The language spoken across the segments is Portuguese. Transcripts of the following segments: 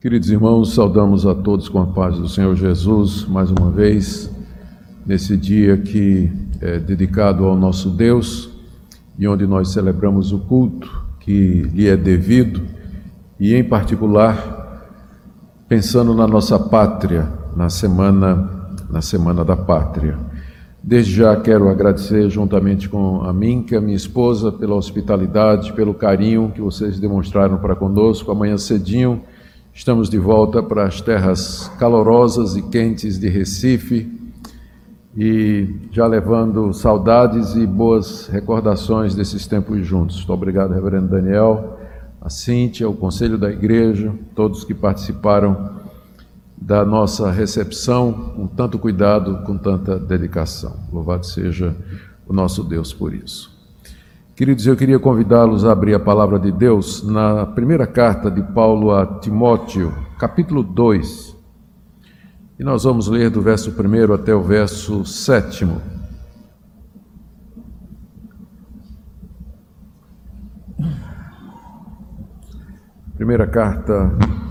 Queridos irmãos, saudamos a todos com a paz do Senhor Jesus, mais uma vez, nesse dia que é dedicado ao nosso Deus e onde nós celebramos o culto que lhe é devido e, em particular, pensando na nossa pátria, na semana, na semana da pátria. Desde já quero agradecer, juntamente com a que é minha esposa, pela hospitalidade, pelo carinho que vocês demonstraram para conosco. Amanhã cedinho estamos de volta para as terras calorosas e quentes de Recife e já levando saudades e boas recordações desses tempos juntos. Muito obrigado, Reverendo Daniel, a Cíntia, o Conselho da Igreja, todos que participaram da nossa recepção com tanto cuidado, com tanta dedicação. Louvado seja o nosso Deus por isso. Queridos, eu queria convidá-los a abrir a palavra de Deus na primeira carta de Paulo a Timóteo, capítulo 2. E nós vamos ler do verso 1 até o verso 7. Primeira carta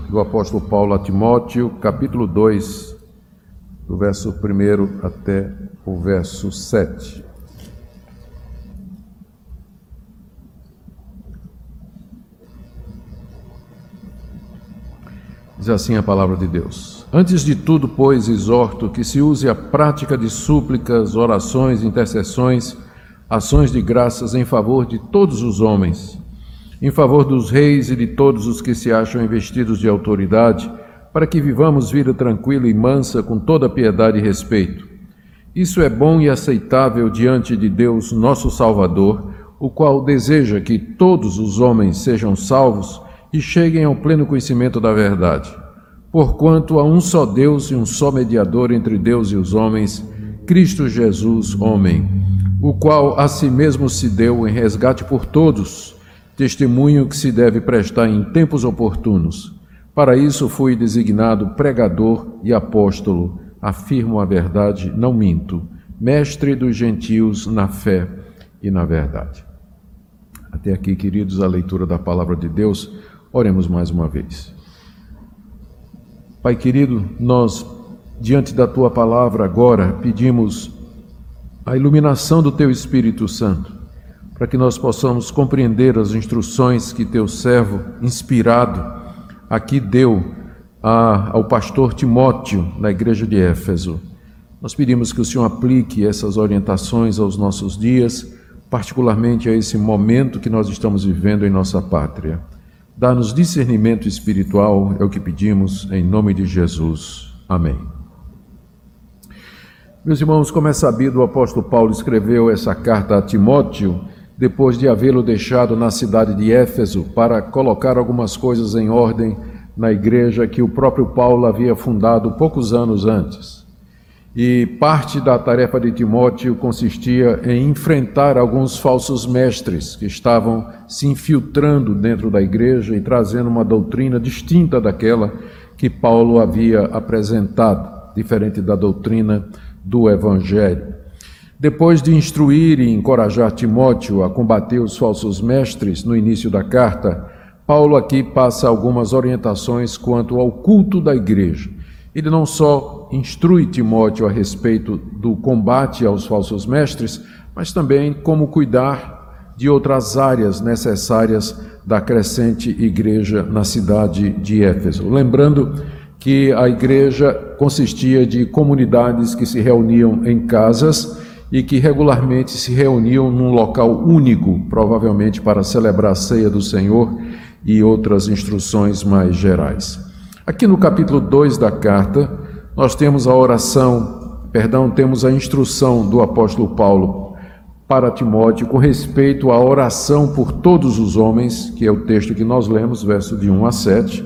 do apóstolo Paulo a Timóteo, capítulo 2, do verso 1 até o verso 7. Diz assim a palavra de Deus: Antes de tudo, pois, exorto que se use a prática de súplicas, orações, intercessões, ações de graças em favor de todos os homens em favor dos reis e de todos os que se acham investidos de autoridade, para que vivamos vida tranquila e mansa com toda piedade e respeito. Isso é bom e aceitável diante de Deus, nosso Salvador, o qual deseja que todos os homens sejam salvos e cheguem ao pleno conhecimento da verdade. Porquanto há um só Deus e um só mediador entre Deus e os homens, Cristo Jesus, homem, o qual a si mesmo se deu em resgate por todos testemunho que se deve prestar em tempos oportunos. Para isso fui designado pregador e apóstolo, afirmo a verdade, não minto, mestre dos gentios na fé e na verdade. Até aqui, queridos, a leitura da palavra de Deus. Oremos mais uma vez. Pai querido, nós, diante da tua palavra agora, pedimos a iluminação do teu Espírito Santo para que nós possamos compreender as instruções que teu servo, inspirado, aqui deu a, ao pastor Timóteo, na igreja de Éfeso. Nós pedimos que o Senhor aplique essas orientações aos nossos dias, particularmente a esse momento que nós estamos vivendo em nossa pátria. Dá-nos discernimento espiritual, é o que pedimos, em nome de Jesus. Amém. Meus irmãos, como é sabido, o apóstolo Paulo escreveu essa carta a Timóteo depois de havê-lo deixado na cidade de Éfeso para colocar algumas coisas em ordem na igreja que o próprio Paulo havia fundado poucos anos antes. E parte da tarefa de Timóteo consistia em enfrentar alguns falsos mestres que estavam se infiltrando dentro da igreja e trazendo uma doutrina distinta daquela que Paulo havia apresentado, diferente da doutrina do Evangelho. Depois de instruir e encorajar Timóteo a combater os falsos mestres no início da carta, Paulo aqui passa algumas orientações quanto ao culto da igreja. Ele não só instrui Timóteo a respeito do combate aos falsos mestres, mas também como cuidar de outras áreas necessárias da crescente igreja na cidade de Éfeso. Lembrando que a igreja consistia de comunidades que se reuniam em casas e que regularmente se reuniam num local único, provavelmente para celebrar a ceia do Senhor e outras instruções mais gerais. Aqui no capítulo 2 da carta, nós temos a oração, perdão, temos a instrução do apóstolo Paulo para Timóteo com respeito à oração por todos os homens, que é o texto que nós lemos, verso de 1 a 7.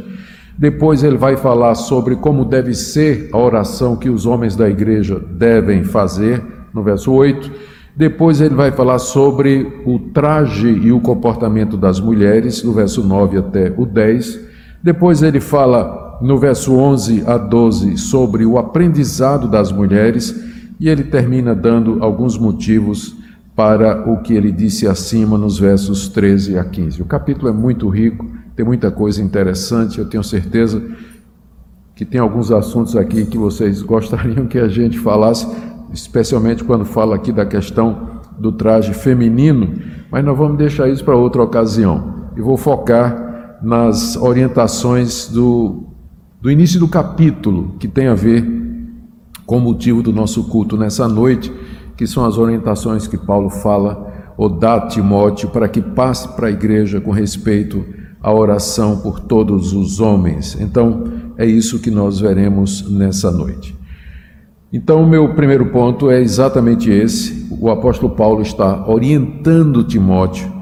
Depois ele vai falar sobre como deve ser a oração que os homens da igreja devem fazer no verso 8. Depois ele vai falar sobre o traje e o comportamento das mulheres, no verso 9 até o 10. Depois ele fala no verso 11 a 12 sobre o aprendizado das mulheres e ele termina dando alguns motivos para o que ele disse acima nos versos 13 a 15. O capítulo é muito rico, tem muita coisa interessante, eu tenho certeza que tem alguns assuntos aqui que vocês gostariam que a gente falasse, especialmente quando fala aqui da questão do traje feminino, mas nós vamos deixar isso para outra ocasião. E vou focar nas orientações do, do início do capítulo, que tem a ver com o motivo do nosso culto nessa noite, que são as orientações que Paulo fala ou dá a Timóteo para que passe para a igreja com respeito à oração por todos os homens. Então, é isso que nós veremos nessa noite. Então, o meu primeiro ponto é exatamente esse. O apóstolo Paulo está orientando Timóteo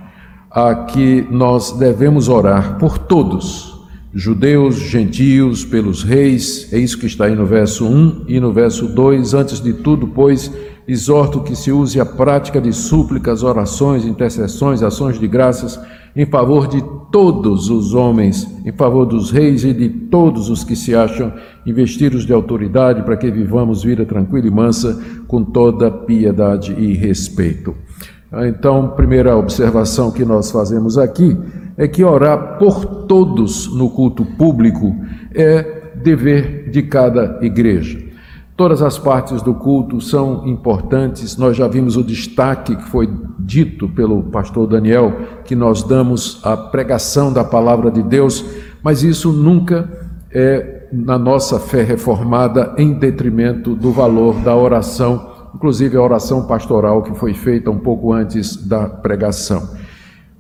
a que nós devemos orar por todos, judeus, gentios, pelos reis. É isso que está aí no verso 1 e no verso 2. Antes de tudo, pois, exorto que se use a prática de súplicas, orações, intercessões, ações de graças em favor de todos os homens, em favor dos reis e de todos os que se acham investidos de autoridade, para que vivamos vida tranquila e mansa, com toda piedade e respeito. Então, primeira observação que nós fazemos aqui é que orar por todos no culto público é dever de cada igreja. Todas as partes do culto são importantes. Nós já vimos o destaque que foi dito pelo pastor Daniel, que nós damos à pregação da palavra de Deus, mas isso nunca é na nossa fé reformada em detrimento do valor da oração, inclusive a oração pastoral que foi feita um pouco antes da pregação.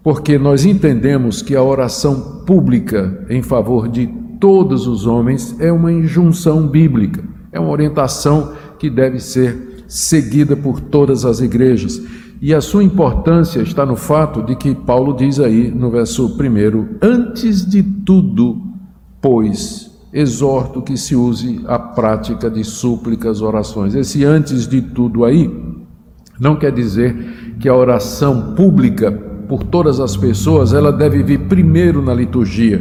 Porque nós entendemos que a oração pública em favor de todos os homens é uma injunção bíblica. É uma orientação que deve ser seguida por todas as igrejas. E a sua importância está no fato de que Paulo diz aí no verso 1: Antes de tudo, pois, exorto que se use a prática de súplicas, orações. Esse antes de tudo aí não quer dizer que a oração pública por todas as pessoas, ela deve vir primeiro na liturgia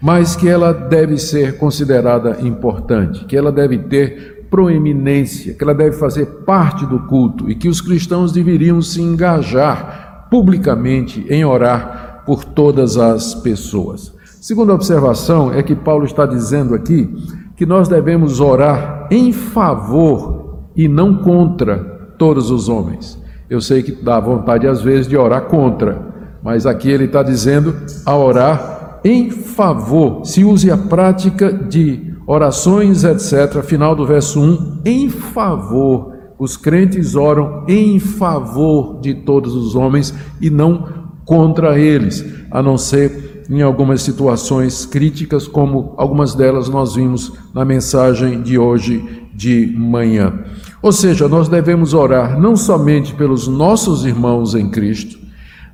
mas que ela deve ser considerada importante, que ela deve ter proeminência, que ela deve fazer parte do culto e que os cristãos deveriam se engajar publicamente em orar por todas as pessoas. Segunda observação é que Paulo está dizendo aqui que nós devemos orar em favor e não contra todos os homens. Eu sei que dá vontade às vezes de orar contra, mas aqui ele está dizendo a orar em favor, se use a prática de orações, etc. Final do verso 1, em favor. Os crentes oram em favor de todos os homens e não contra eles, a não ser em algumas situações críticas, como algumas delas nós vimos na mensagem de hoje de manhã. Ou seja, nós devemos orar não somente pelos nossos irmãos em Cristo,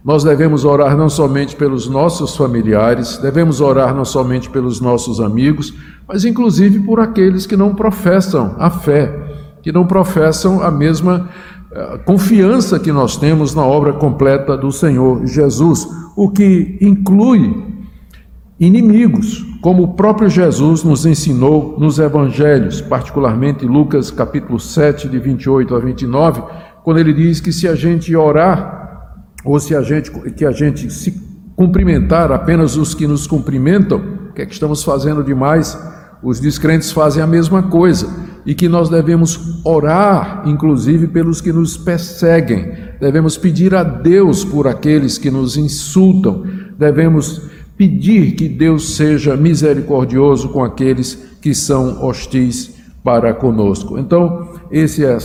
nós devemos orar não somente pelos nossos familiares, devemos orar não somente pelos nossos amigos, mas inclusive por aqueles que não professam a fé, que não professam a mesma eh, confiança que nós temos na obra completa do Senhor Jesus, o que inclui inimigos, como o próprio Jesus nos ensinou nos evangelhos, particularmente Lucas capítulo 7, de 28 a 29, quando ele diz que se a gente orar ou se a gente, que a gente se cumprimentar apenas os que nos cumprimentam, o que é que estamos fazendo demais? Os descrentes fazem a mesma coisa e que nós devemos orar, inclusive pelos que nos perseguem, devemos pedir a Deus por aqueles que nos insultam, devemos pedir que Deus seja misericordioso com aqueles que são hostis para conosco. Então, esse é o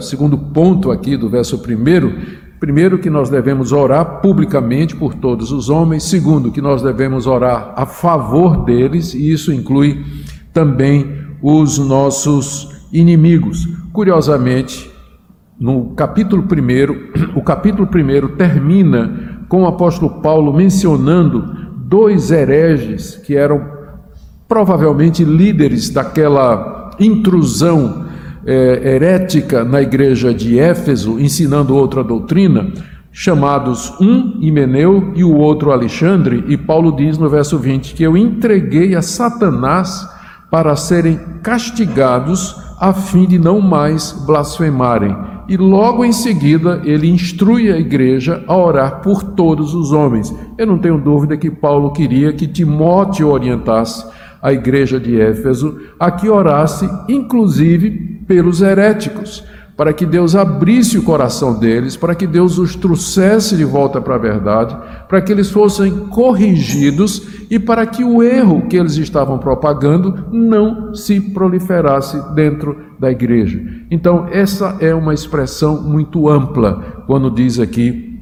segundo ponto aqui do verso primeiro Primeiro, que nós devemos orar publicamente por todos os homens. Segundo, que nós devemos orar a favor deles, e isso inclui também os nossos inimigos. Curiosamente, no capítulo 1, o capítulo 1 termina com o apóstolo Paulo mencionando dois hereges que eram provavelmente líderes daquela intrusão é, herética na igreja de Éfeso, ensinando outra doutrina, chamados um Himeneu e o outro Alexandre, e Paulo diz no verso 20 que eu entreguei a Satanás para serem castigados a fim de não mais blasfemarem. E logo em seguida ele instrui a igreja a orar por todos os homens. Eu não tenho dúvida que Paulo queria que Timóteo orientasse à igreja de Éfeso a que orasse, inclusive, pelos heréticos para que Deus abrisse o coração deles, para que Deus os trouxesse de volta para a verdade, para que eles fossem corrigidos e para que o erro que eles estavam propagando não se proliferasse dentro da igreja. Então, essa é uma expressão muito ampla quando diz aqui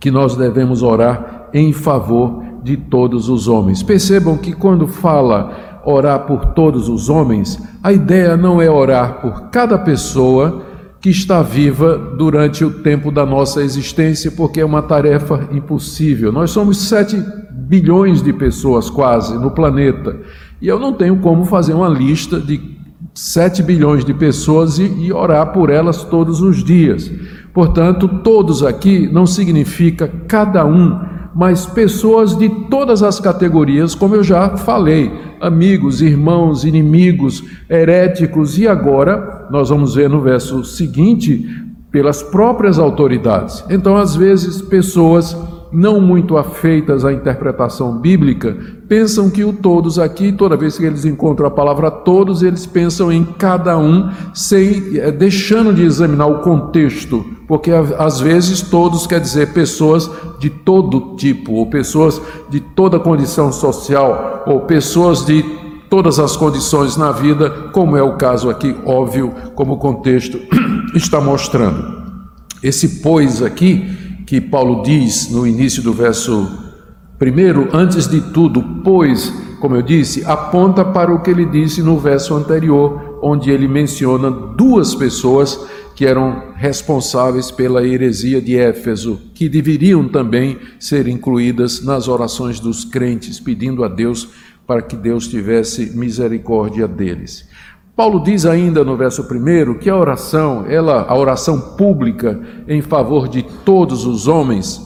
que nós devemos orar em favor de todos os homens. Percebam que quando fala orar por todos os homens, a ideia não é orar por cada pessoa, que está viva durante o tempo da nossa existência, porque é uma tarefa impossível. Nós somos 7 bilhões de pessoas quase no planeta, e eu não tenho como fazer uma lista de 7 bilhões de pessoas e, e orar por elas todos os dias. Portanto, todos aqui não significa cada um mas pessoas de todas as categorias, como eu já falei, amigos, irmãos, inimigos, heréticos, e agora nós vamos ver no verso seguinte, pelas próprias autoridades. Então, às vezes, pessoas não muito afeitas à interpretação bíblica, pensam que o todos aqui, toda vez que eles encontram a palavra todos, eles pensam em cada um, sem eh, deixando de examinar o contexto, porque às vezes todos quer dizer pessoas de todo tipo, ou pessoas de toda condição social, ou pessoas de todas as condições na vida, como é o caso aqui, óbvio, como o contexto está mostrando. Esse pois aqui que Paulo diz no início do verso primeiro, antes de tudo, pois, como eu disse, aponta para o que ele disse no verso anterior, onde ele menciona duas pessoas que eram responsáveis pela heresia de Éfeso, que deveriam também ser incluídas nas orações dos crentes, pedindo a Deus para que Deus tivesse misericórdia deles. Paulo diz ainda no verso 1 que a oração, ela, a oração pública em favor de todos os homens,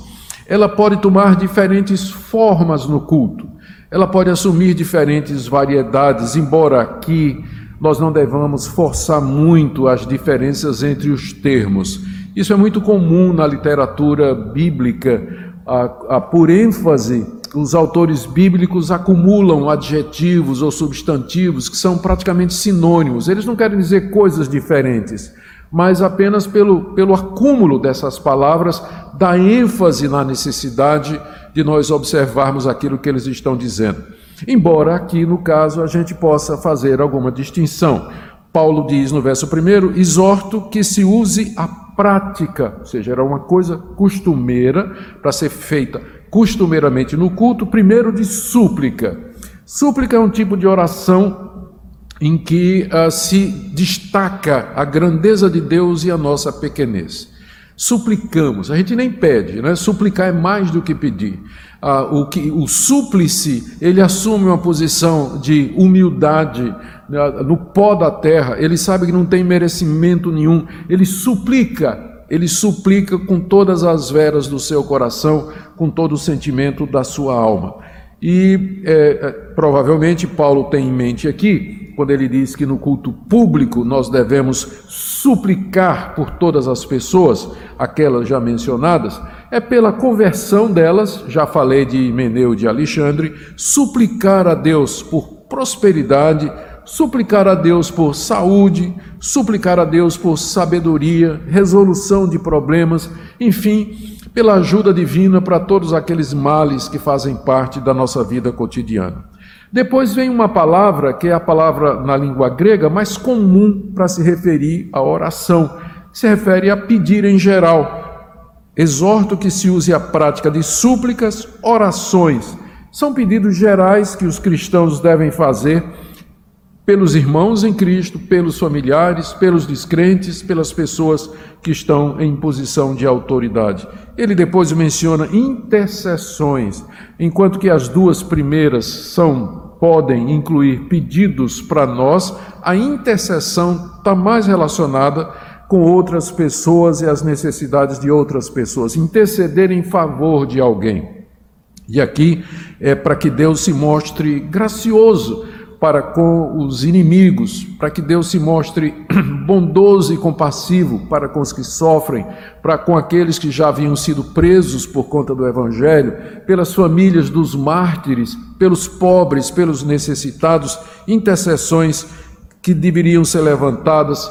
ela pode tomar diferentes formas no culto. Ela pode assumir diferentes variedades, embora aqui nós não devamos forçar muito as diferenças entre os termos. Isso é muito comum na literatura bíblica, a, a por ênfase os autores bíblicos acumulam adjetivos ou substantivos que são praticamente sinônimos. Eles não querem dizer coisas diferentes, mas apenas pelo, pelo acúmulo dessas palavras dá ênfase na necessidade de nós observarmos aquilo que eles estão dizendo. Embora aqui, no caso, a gente possa fazer alguma distinção. Paulo diz no verso 1: exorto que se use a prática, ou seja, era uma coisa costumeira para ser feita costumeiramente no culto, primeiro de súplica. Súplica é um tipo de oração em que uh, se destaca a grandeza de Deus e a nossa pequenez. Suplicamos, a gente nem pede, né? Suplicar é mais do que pedir. Uh, o, que, o súplice, ele assume uma posição de humildade uh, no pó da terra, ele sabe que não tem merecimento nenhum, ele suplica ele suplica com todas as veras do seu coração, com todo o sentimento da sua alma. E é, é, provavelmente Paulo tem em mente aqui, quando ele diz que no culto público nós devemos suplicar por todas as pessoas, aquelas já mencionadas, é pela conversão delas, já falei de Meneu de Alexandre, suplicar a Deus por prosperidade, suplicar a Deus por saúde, suplicar a Deus por sabedoria, resolução de problemas, enfim, pela ajuda divina para todos aqueles males que fazem parte da nossa vida cotidiana. Depois vem uma palavra que é a palavra na língua grega mais comum para se referir à oração, se refere a pedir em geral. Exorto que se use a prática de súplicas, orações. São pedidos gerais que os cristãos devem fazer pelos irmãos em Cristo, pelos familiares, pelos descrentes, pelas pessoas que estão em posição de autoridade. Ele depois menciona intercessões, enquanto que as duas primeiras são podem incluir pedidos para nós, a intercessão está mais relacionada com outras pessoas e as necessidades de outras pessoas, interceder em favor de alguém. E aqui é para que Deus se mostre gracioso para com os inimigos, para que Deus se mostre bondoso e compassivo para com os que sofrem, para com aqueles que já haviam sido presos por conta do Evangelho, pelas famílias dos mártires, pelos pobres, pelos necessitados, intercessões que deveriam ser levantadas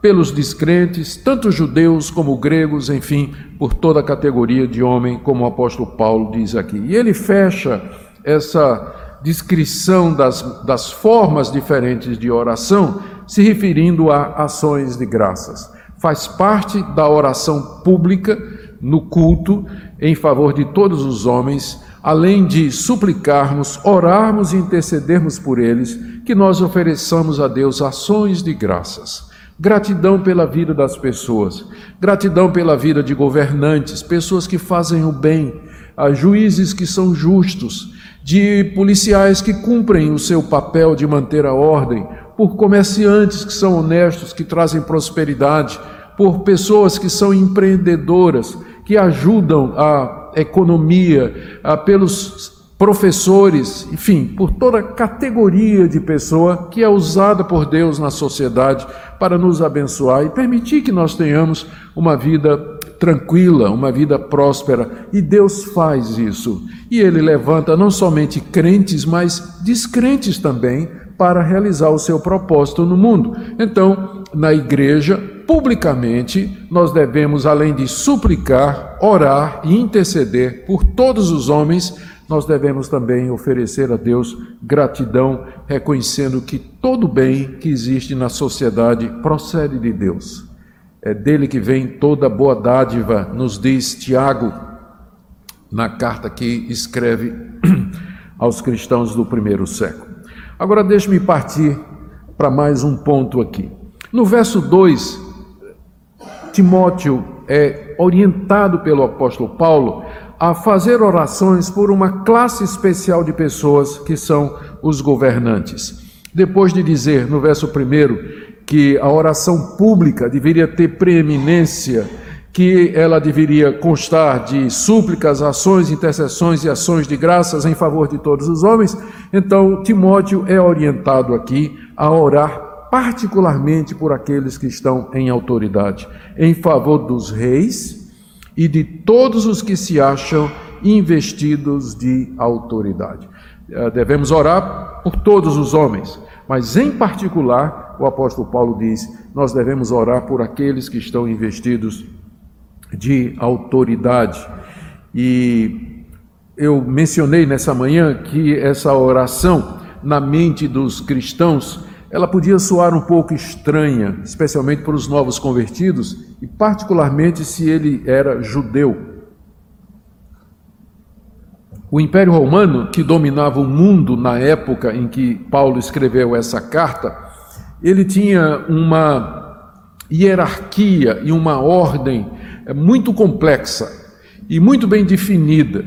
pelos descrentes, tanto judeus como gregos, enfim, por toda a categoria de homem, como o apóstolo Paulo diz aqui. E ele fecha essa descrição das, das formas diferentes de oração, se referindo a ações de graças. Faz parte da oração pública no culto em favor de todos os homens, além de suplicarmos, orarmos e intercedermos por eles, que nós ofereçamos a Deus ações de graças. Gratidão pela vida das pessoas, gratidão pela vida de governantes, pessoas que fazem o bem, a juízes que são justos, de policiais que cumprem o seu papel de manter a ordem, por comerciantes que são honestos, que trazem prosperidade, por pessoas que são empreendedoras, que ajudam a economia, a, pelos professores, enfim, por toda categoria de pessoa que é usada por Deus na sociedade para nos abençoar e permitir que nós tenhamos uma vida tranquila, uma vida próspera. E Deus faz isso. E Ele levanta não somente crentes, mas descrentes também, para realizar o seu propósito no mundo. Então, na igreja, publicamente, nós devemos, além de suplicar, orar e interceder por todos os homens, nós devemos também oferecer a Deus gratidão, reconhecendo que todo bem que existe na sociedade procede de Deus. É dele que vem toda boa dádiva, nos diz Tiago, na carta que escreve aos cristãos do primeiro século. Agora deixe-me partir para mais um ponto aqui. No verso 2, Timóteo é orientado pelo apóstolo Paulo a fazer orações por uma classe especial de pessoas que são os governantes. Depois de dizer no verso 1 que a oração pública deveria ter preeminência, que ela deveria constar de súplicas, ações, intercessões e ações de graças em favor de todos os homens, então Timóteo é orientado aqui a orar particularmente por aqueles que estão em autoridade, em favor dos reis e de todos os que se acham investidos de autoridade. Eh, devemos orar por todos os homens, mas em particular o apóstolo Paulo diz: nós devemos orar por aqueles que estão investidos de autoridade. E eu mencionei nessa manhã que essa oração na mente dos cristãos, ela podia soar um pouco estranha, especialmente para os novos convertidos e particularmente se ele era judeu. O Império Romano, que dominava o mundo na época em que Paulo escreveu essa carta, ele tinha uma hierarquia e uma ordem é, muito complexa e muito bem definida.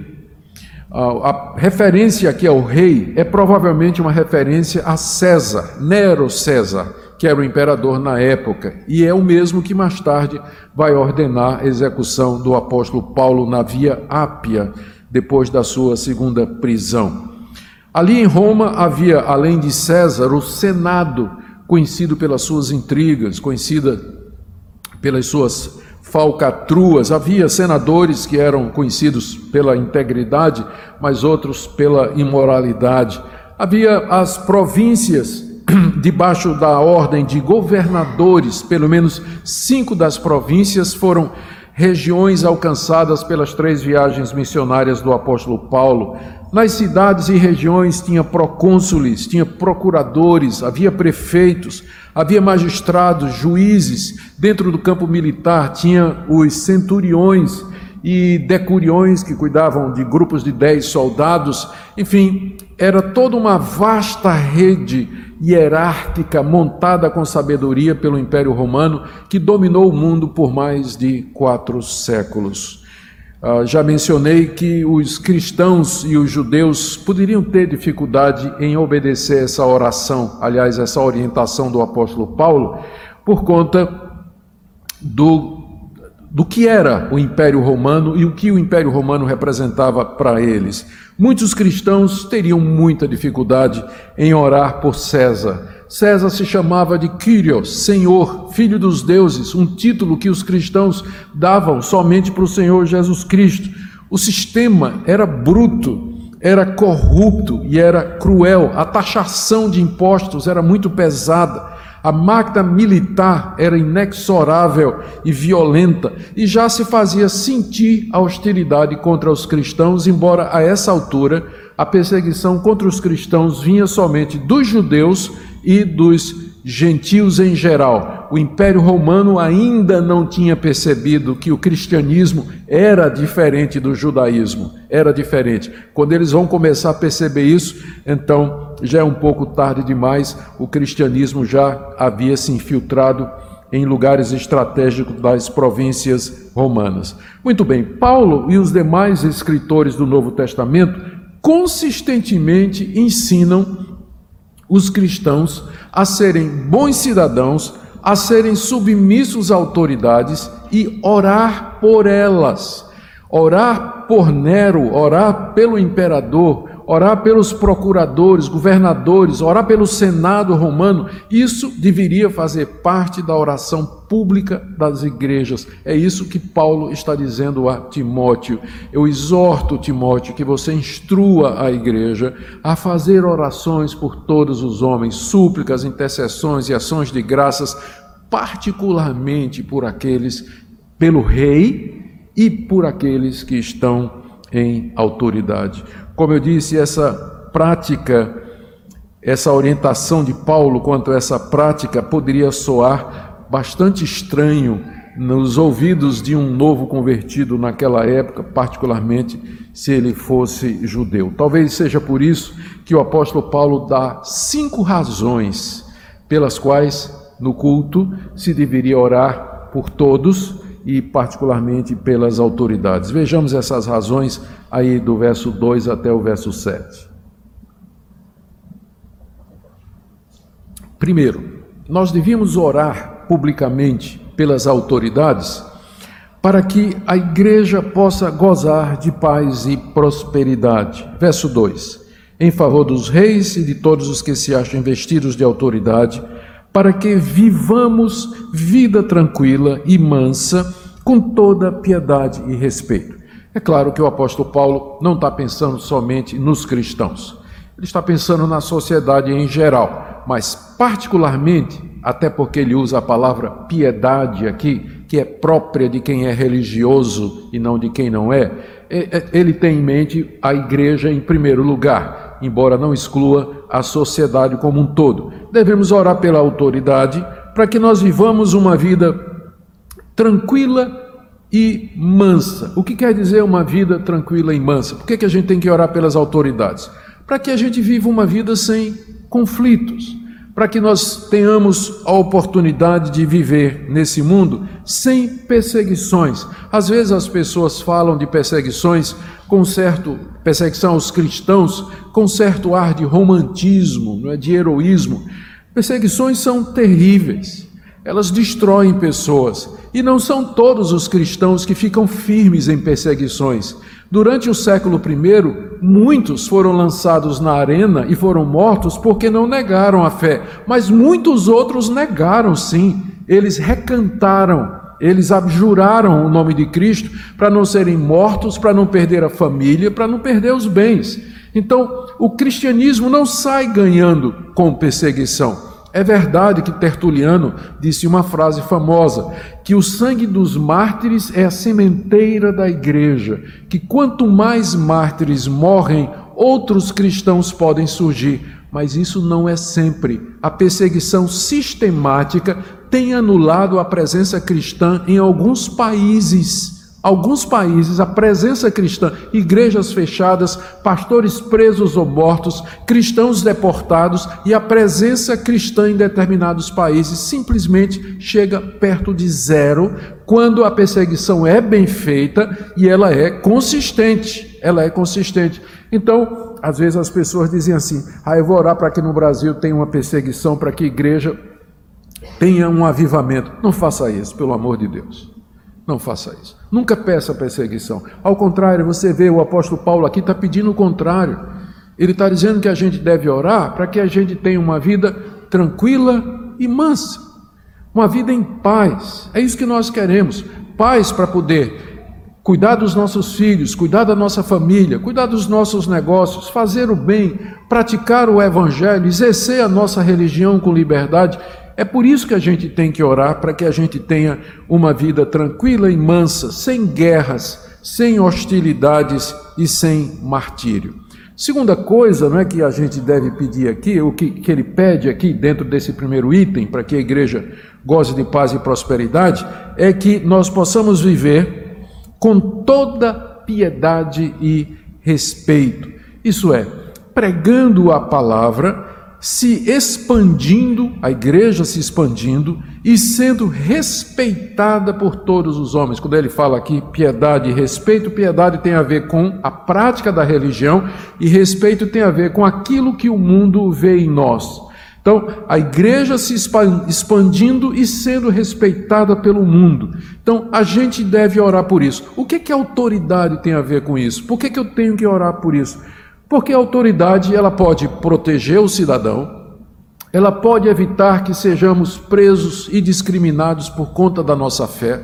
A referência aqui ao rei é provavelmente uma referência a César, Nero César, que era o imperador na época, e é o mesmo que mais tarde vai ordenar a execução do apóstolo Paulo na Via Ápia, depois da sua segunda prisão. Ali em Roma havia, além de César, o Senado, conhecido pelas suas intrigas, conhecida pelas suas falcatruas. Havia senadores que eram conhecidos pela integridade, mas outros pela imoralidade. Havia as províncias debaixo da ordem de governadores, pelo menos cinco das províncias foram regiões alcançadas pelas três viagens missionárias do apóstolo Paulo. Nas cidades e regiões tinha procônsules, tinha procuradores, havia prefeitos, havia magistrados, juízes. Dentro do campo militar tinha os centuriões e decuriões que cuidavam de grupos de dez soldados. Enfim, era toda uma vasta rede hierárquica montada com sabedoria pelo Império Romano que dominou o mundo por mais de quatro séculos. Uh, já mencionei que os cristãos e os judeus poderiam ter dificuldade em obedecer essa oração, aliás, essa orientação do apóstolo Paulo, por conta do, do que era o Império Romano e o que o Império Romano representava para eles. Muitos cristãos teriam muita dificuldade em orar por César. César se chamava de Kyrios, Senhor, Filho dos deuses, um título que os cristãos davam somente para o Senhor Jesus Cristo. O sistema era bruto, era corrupto e era cruel. A taxação de impostos era muito pesada. A máquina militar era inexorável e violenta e já se fazia sentir a hostilidade contra os cristãos, embora a essa altura a perseguição contra os cristãos vinha somente dos judeus e dos gentios em geral. O Império Romano ainda não tinha percebido que o cristianismo era diferente do judaísmo, era diferente. Quando eles vão começar a perceber isso, então já é um pouco tarde demais, o cristianismo já havia se infiltrado em lugares estratégicos das províncias romanas. Muito bem, Paulo e os demais escritores do Novo Testamento consistentemente ensinam os cristãos a serem bons cidadãos, a serem submissos a autoridades e orar por elas. Orar por Nero, orar pelo imperador, orar pelos procuradores, governadores, orar pelo Senado romano, isso deveria fazer parte da oração pública das igrejas. É isso que Paulo está dizendo a Timóteo. Eu exorto Timóteo que você instrua a igreja a fazer orações por todos os homens, súplicas, intercessões e ações de graças, particularmente por aqueles pelo rei e por aqueles que estão em autoridade. Como eu disse, essa prática, essa orientação de Paulo quanto a essa prática poderia soar bastante estranho nos ouvidos de um novo convertido naquela época, particularmente se ele fosse judeu. Talvez seja por isso que o apóstolo Paulo dá cinco razões pelas quais no culto se deveria orar por todos e, particularmente, pelas autoridades. Vejamos essas razões aí do verso 2 até o verso 7. Primeiro, nós devíamos orar publicamente pelas autoridades para que a igreja possa gozar de paz e prosperidade. Verso 2: Em favor dos reis e de todos os que se acham investidos de autoridade, para que vivamos vida tranquila e mansa, com toda piedade e respeito. É claro que o apóstolo Paulo não está pensando somente nos cristãos, ele está pensando na sociedade em geral, mas particularmente, até porque ele usa a palavra piedade aqui, que é própria de quem é religioso e não de quem não é, é, é ele tem em mente a igreja em primeiro lugar embora não exclua a sociedade como um todo. Devemos orar pela autoridade para que nós vivamos uma vida tranquila e mansa. O que quer dizer uma vida tranquila e mansa? Por que, que a gente tem que orar pelas autoridades? Para que a gente viva uma vida sem conflitos, para que nós tenhamos a oportunidade de viver nesse mundo sem perseguições. Às vezes as pessoas falam de perseguições com certo perseguição aos cristãos, com certo ar de romantismo, não é, de heroísmo. Perseguições são terríveis. Elas destroem pessoas e não são todos os cristãos que ficam firmes em perseguições. Durante o século I, muitos foram lançados na arena e foram mortos porque não negaram a fé, mas muitos outros negaram sim. Eles recantaram eles abjuraram o nome de Cristo para não serem mortos, para não perder a família, para não perder os bens. Então, o cristianismo não sai ganhando com perseguição. É verdade que Tertuliano disse uma frase famosa: que o sangue dos mártires é a sementeira da igreja, que quanto mais mártires morrem, outros cristãos podem surgir. Mas isso não é sempre. A perseguição sistemática tem anulado a presença cristã em alguns países. Alguns países, a presença cristã, igrejas fechadas, pastores presos ou mortos, cristãos deportados e a presença cristã em determinados países simplesmente chega perto de zero quando a perseguição é bem feita e ela é consistente. Ela é consistente. Então, às vezes as pessoas dizem assim: ah, eu vou orar para que no Brasil tenha uma perseguição, para que a igreja tenha um avivamento. Não faça isso, pelo amor de Deus. Não faça isso. Nunca peça perseguição. Ao contrário, você vê o apóstolo Paulo aqui está pedindo o contrário. Ele está dizendo que a gente deve orar para que a gente tenha uma vida tranquila e mansa, uma vida em paz. É isso que nós queremos: paz para poder cuidar dos nossos filhos, cuidar da nossa família, cuidar dos nossos negócios, fazer o bem, praticar o evangelho, exercer a nossa religião com liberdade. É por isso que a gente tem que orar para que a gente tenha uma vida tranquila e mansa, sem guerras, sem hostilidades e sem martírio. Segunda coisa não é que a gente deve pedir aqui, o que, que ele pede aqui dentro desse primeiro item, para que a igreja goze de paz e prosperidade, é que nós possamos viver com toda piedade e respeito. Isso é, pregando a palavra, se expandindo, a igreja se expandindo e sendo respeitada por todos os homens. Quando ele fala aqui piedade e respeito, piedade tem a ver com a prática da religião e respeito tem a ver com aquilo que o mundo vê em nós. Então, a igreja se expandindo e sendo respeitada pelo mundo. Então, a gente deve orar por isso. O que, que autoridade tem a ver com isso? Por que, que eu tenho que orar por isso? Porque a autoridade ela pode proteger o cidadão, ela pode evitar que sejamos presos e discriminados por conta da nossa fé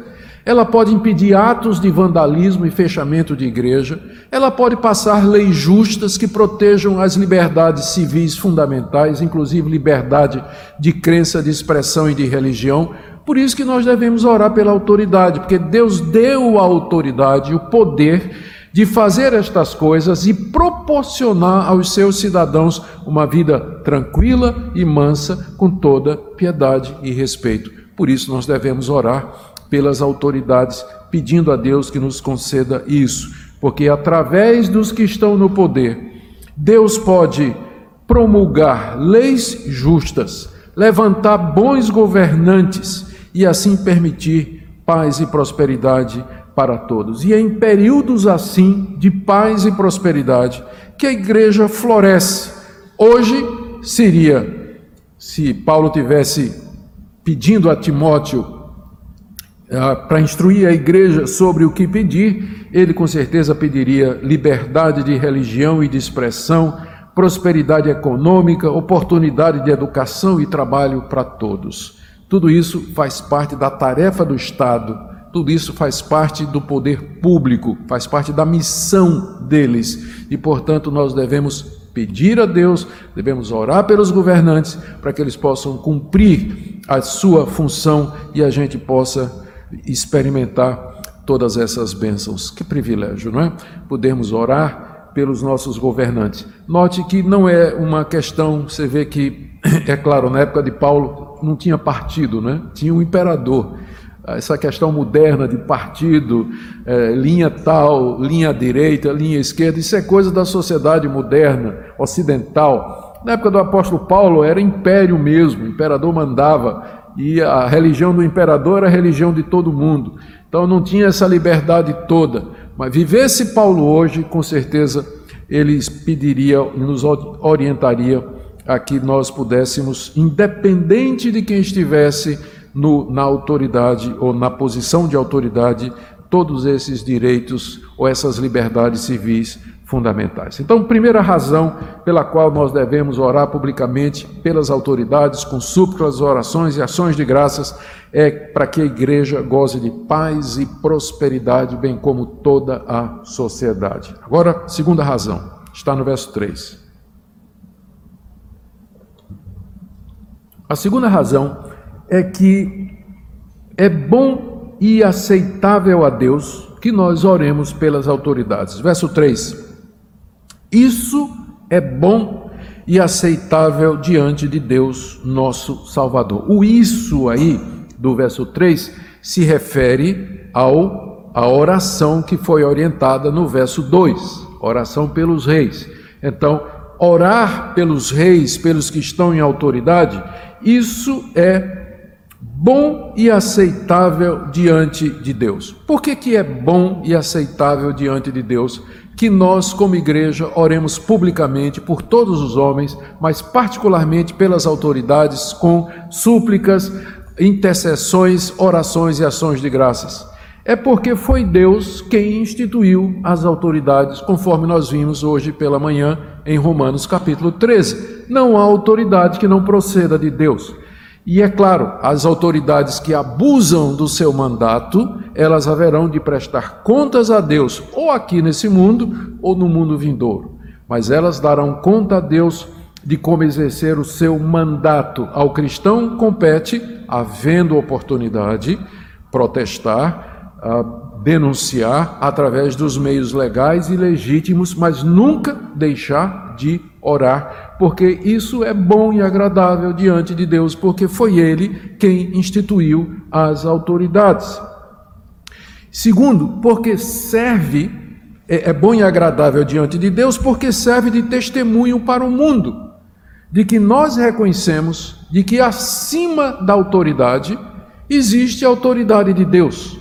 ela pode impedir atos de vandalismo e fechamento de igreja, ela pode passar leis justas que protejam as liberdades civis fundamentais, inclusive liberdade de crença, de expressão e de religião. Por isso que nós devemos orar pela autoridade, porque Deus deu à autoridade o poder de fazer estas coisas e proporcionar aos seus cidadãos uma vida tranquila e mansa, com toda piedade e respeito. Por isso nós devemos orar pelas autoridades, pedindo a Deus que nos conceda isso, porque através dos que estão no poder, Deus pode promulgar leis justas, levantar bons governantes e assim permitir paz e prosperidade para todos. E é em períodos assim de paz e prosperidade que a igreja floresce. Hoje seria, se Paulo tivesse pedindo a Timóteo ah, para instruir a igreja sobre o que pedir, ele com certeza pediria liberdade de religião e de expressão, prosperidade econômica, oportunidade de educação e trabalho para todos. Tudo isso faz parte da tarefa do Estado, tudo isso faz parte do poder público, faz parte da missão deles e, portanto, nós devemos pedir a Deus, devemos orar pelos governantes para que eles possam cumprir a sua função e a gente possa experimentar todas essas bênçãos. Que privilégio, não é? Podermos orar pelos nossos governantes. Note que não é uma questão, você vê que, é claro, na época de Paulo não tinha partido, né? tinha um imperador. Essa questão moderna de partido, é, linha tal, linha direita, linha esquerda, isso é coisa da sociedade moderna, ocidental. Na época do apóstolo Paulo era império mesmo, o imperador mandava e a religião do imperador era a religião de todo mundo. Então não tinha essa liberdade toda. Mas vivesse Paulo hoje, com certeza ele pediria, nos orientaria a que nós pudéssemos, independente de quem estivesse no, na autoridade ou na posição de autoridade, todos esses direitos ou essas liberdades civis fundamentais. Então, primeira razão pela qual nós devemos orar publicamente pelas autoridades, com súplicas, orações e ações de graças, é para que a igreja goze de paz e prosperidade, bem como toda a sociedade. Agora, segunda razão, está no verso 3. A segunda razão é que é bom e aceitável a Deus que nós oremos pelas autoridades. Verso 3. Isso é bom e aceitável diante de Deus, nosso Salvador. O isso aí do verso 3 se refere ao a oração que foi orientada no verso 2, oração pelos reis. Então, orar pelos reis, pelos que estão em autoridade, isso é bom e aceitável diante de Deus. Por que, que é bom e aceitável diante de Deus? que nós, como igreja, oremos publicamente por todos os homens, mas particularmente pelas autoridades, com súplicas, intercessões, orações e ações de graças. é porque foi Deus quem instituiu as autoridades, conforme nós vimos hoje pela manhã em Romanos capítulo 13. Não há autoridade que não proceda de Deus. E é claro, as autoridades que abusam do seu mandato, elas haverão de prestar contas a Deus, ou aqui nesse mundo, ou no mundo vindouro. Mas elas darão conta a Deus de como exercer o seu mandato. Ao cristão compete, havendo oportunidade, protestar, denunciar através dos meios legais e legítimos, mas nunca deixar de orar, porque isso é bom e agradável diante de Deus, porque foi Ele quem instituiu as autoridades. Segundo, porque serve, é, é bom e agradável diante de Deus, porque serve de testemunho para o mundo, de que nós reconhecemos de que acima da autoridade existe a autoridade de Deus.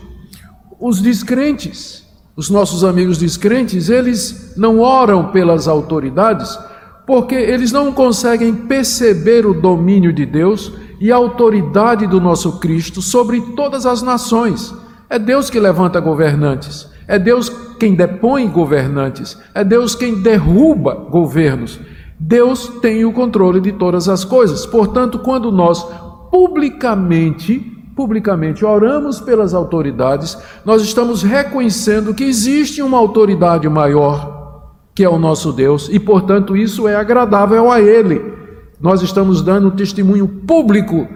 Os descrentes, os nossos amigos descrentes, eles não oram pelas autoridades porque eles não conseguem perceber o domínio de Deus e a autoridade do nosso Cristo sobre todas as nações. É Deus que levanta governantes, é Deus quem depõe governantes, é Deus quem derruba governos. Deus tem o controle de todas as coisas. Portanto, quando nós publicamente publicamente oramos pelas autoridades, nós estamos reconhecendo que existe uma autoridade maior, que é o nosso Deus, e portanto isso é agradável a Ele. Nós estamos dando um testemunho público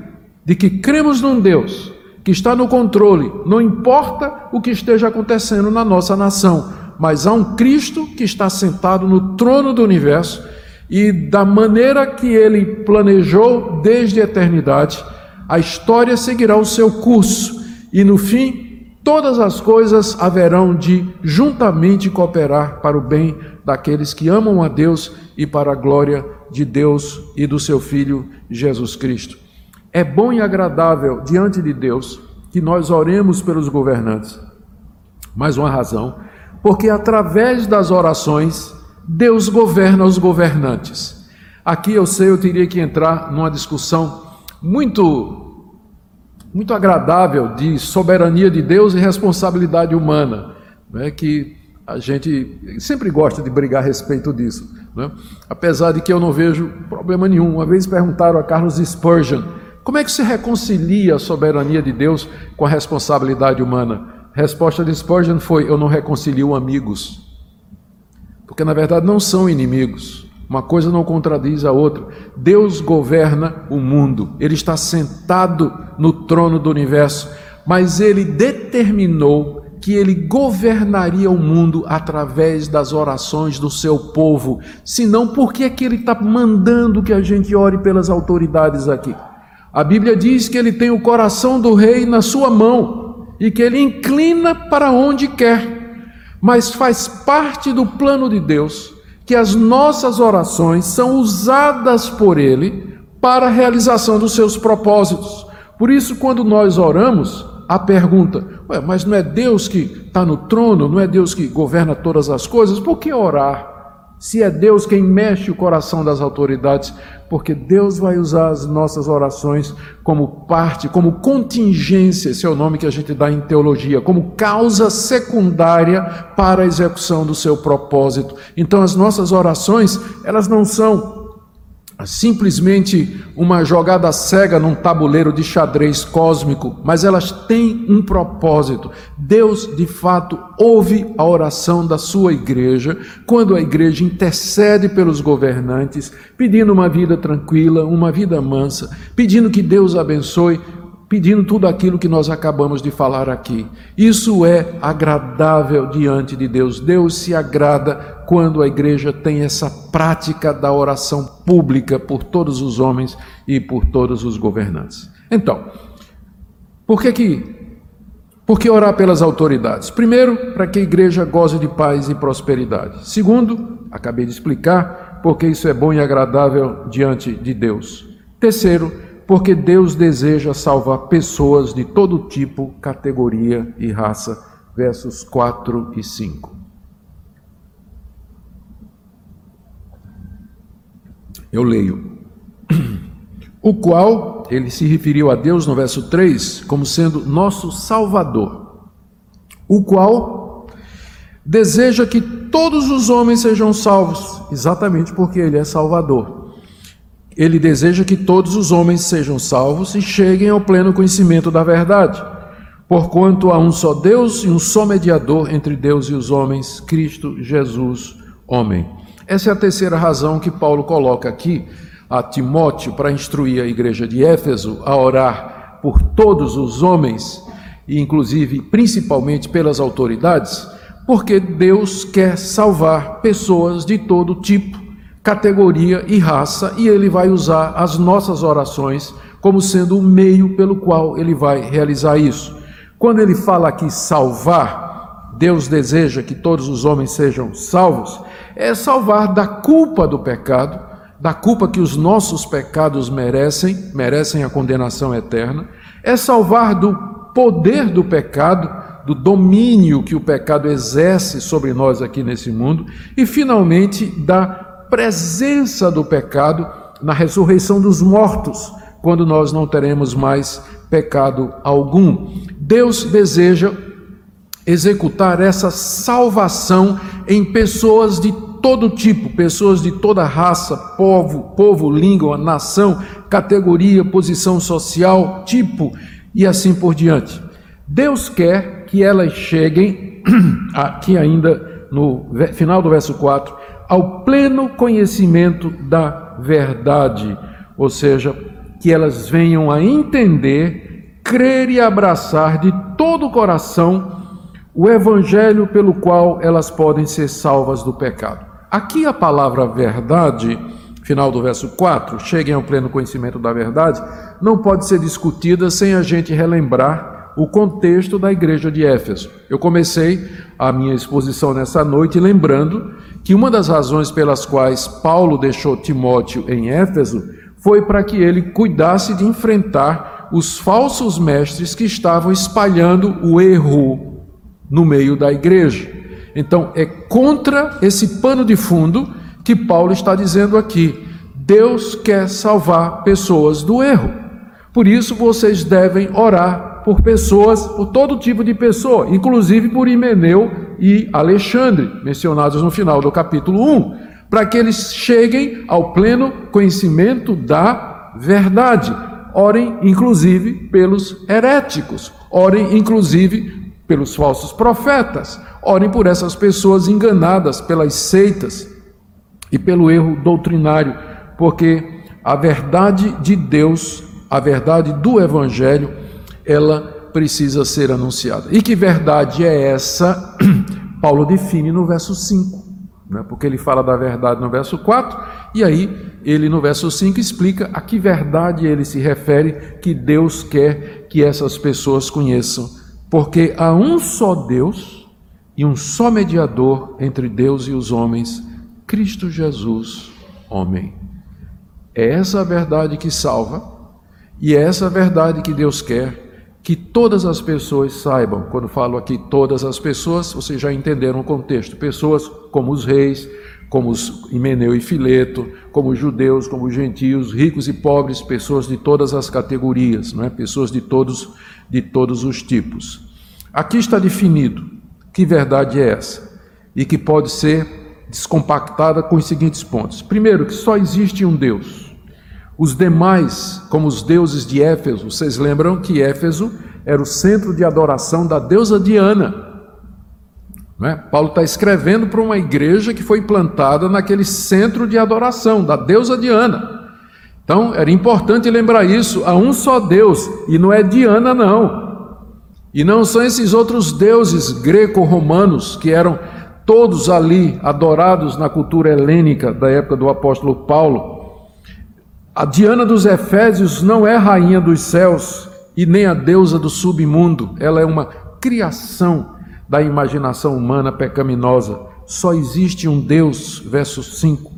de que cremos num Deus que está no controle, não importa o que esteja acontecendo na nossa nação, mas há um Cristo que está sentado no trono do universo e da maneira que ele planejou desde a eternidade a história seguirá o seu curso e no fim todas as coisas haverão de juntamente cooperar para o bem daqueles que amam a Deus e para a glória de Deus e do seu Filho Jesus Cristo. É bom e agradável diante de Deus que nós oremos pelos governantes. Mais uma razão, porque através das orações Deus governa os governantes. Aqui eu sei, eu teria que entrar numa discussão muito muito agradável de soberania de Deus e responsabilidade humana, né, que a gente sempre gosta de brigar a respeito disso. Né? Apesar de que eu não vejo problema nenhum. Uma vez perguntaram a Carlos Spurgeon como é que se reconcilia a soberania de Deus com a responsabilidade humana. A resposta de Spurgeon foi: Eu não reconcilio amigos. Porque na verdade não são inimigos. Uma coisa não contradiz a outra. Deus governa o mundo, Ele está sentado no trono do universo, mas Ele determinou que Ele governaria o mundo através das orações do seu povo. Senão, por que é que Ele está mandando que a gente ore pelas autoridades aqui? A Bíblia diz que Ele tem o coração do rei na sua mão e que Ele inclina para onde quer, mas faz parte do plano de Deus que as nossas orações são usadas por Ele para a realização dos seus propósitos. Por isso, quando nós oramos, a pergunta, Ué, mas não é Deus que está no trono, não é Deus que governa todas as coisas, por que orar? Se é Deus quem mexe o coração das autoridades, porque Deus vai usar as nossas orações como parte, como contingência, esse é o nome que a gente dá em teologia, como causa secundária para a execução do seu propósito. Então as nossas orações, elas não são simplesmente uma jogada cega num tabuleiro de xadrez cósmico, mas elas têm um propósito. Deus, de fato, ouve a oração da sua igreja quando a igreja intercede pelos governantes, pedindo uma vida tranquila, uma vida mansa, pedindo que Deus abençoe pedindo tudo aquilo que nós acabamos de falar aqui. Isso é agradável diante de Deus. Deus se agrada quando a igreja tem essa prática da oração pública por todos os homens e por todos os governantes. Então, por que que por que orar pelas autoridades? Primeiro, para que a igreja goze de paz e prosperidade. Segundo, acabei de explicar, porque isso é bom e agradável diante de Deus. Terceiro, porque Deus deseja salvar pessoas de todo tipo, categoria e raça. Versos 4 e 5. Eu leio. O qual ele se referiu a Deus no verso 3 como sendo nosso Salvador. o qual deseja que todos os homens sejam salvos, exatamente porque ele é Salvador. Ele deseja que todos os homens sejam salvos e cheguem ao pleno conhecimento da verdade. Porquanto há um só Deus e um só mediador entre Deus e os homens, Cristo Jesus, homem. Essa é a terceira razão que Paulo coloca aqui a Timóteo para instruir a igreja de Éfeso a orar por todos os homens, e inclusive principalmente pelas autoridades, porque Deus quer salvar pessoas de todo tipo, categoria e raça, e ele vai usar as nossas orações como sendo o meio pelo qual ele vai realizar isso. Quando ele fala aqui salvar, Deus deseja que todos os homens sejam salvos, é salvar da culpa do pecado da culpa que os nossos pecados merecem, merecem a condenação eterna, é salvar do poder do pecado, do domínio que o pecado exerce sobre nós aqui nesse mundo, e finalmente da presença do pecado na ressurreição dos mortos, quando nós não teremos mais pecado algum. Deus deseja executar essa salvação em pessoas de todo tipo, pessoas de toda raça, povo, povo, língua, nação, categoria, posição social, tipo e assim por diante. Deus quer que elas cheguem, aqui ainda no final do verso 4, ao pleno conhecimento da verdade, ou seja, que elas venham a entender, crer e abraçar de todo o coração o evangelho pelo qual elas podem ser salvas do pecado. Aqui a palavra verdade, final do verso 4, cheguem ao pleno conhecimento da verdade, não pode ser discutida sem a gente relembrar o contexto da igreja de Éfeso. Eu comecei a minha exposição nessa noite lembrando que uma das razões pelas quais Paulo deixou Timóteo em Éfeso foi para que ele cuidasse de enfrentar os falsos mestres que estavam espalhando o erro no meio da igreja. Então, é contra esse pano de fundo que Paulo está dizendo aqui. Deus quer salvar pessoas do erro. Por isso, vocês devem orar por pessoas, por todo tipo de pessoa, inclusive por Himeneu e Alexandre, mencionados no final do capítulo 1, para que eles cheguem ao pleno conhecimento da verdade. Orem, inclusive, pelos heréticos, orem, inclusive, pelos falsos profetas, Orem por essas pessoas enganadas pelas seitas e pelo erro doutrinário, porque a verdade de Deus, a verdade do Evangelho, ela precisa ser anunciada. E que verdade é essa? Paulo define no verso 5, né? porque ele fala da verdade no verso 4, e aí ele no verso 5 explica a que verdade ele se refere que Deus quer que essas pessoas conheçam. Porque há um só Deus e um só mediador entre Deus e os homens, Cristo Jesus, homem. É essa a verdade que salva e é essa a verdade que Deus quer que todas as pessoas saibam. Quando falo aqui todas as pessoas, vocês já entenderam o contexto. Pessoas como os reis, como os Himeneu e Fileto, como os judeus, como os gentios, ricos e pobres, pessoas de todas as categorias, não é? Pessoas de todos de todos os tipos. Aqui está definido que verdade é essa? E que pode ser descompactada com os seguintes pontos. Primeiro, que só existe um Deus. Os demais, como os deuses de Éfeso, vocês lembram que Éfeso era o centro de adoração da deusa Diana. É? Paulo está escrevendo para uma igreja que foi implantada naquele centro de adoração da deusa Diana. Então, era importante lembrar isso: há um só Deus, e não é Diana, não. E não são esses outros deuses greco-romanos que eram todos ali adorados na cultura helênica da época do apóstolo Paulo. A Diana dos Efésios não é rainha dos céus e nem a deusa do submundo, ela é uma criação da imaginação humana pecaminosa. Só existe um Deus, verso 5.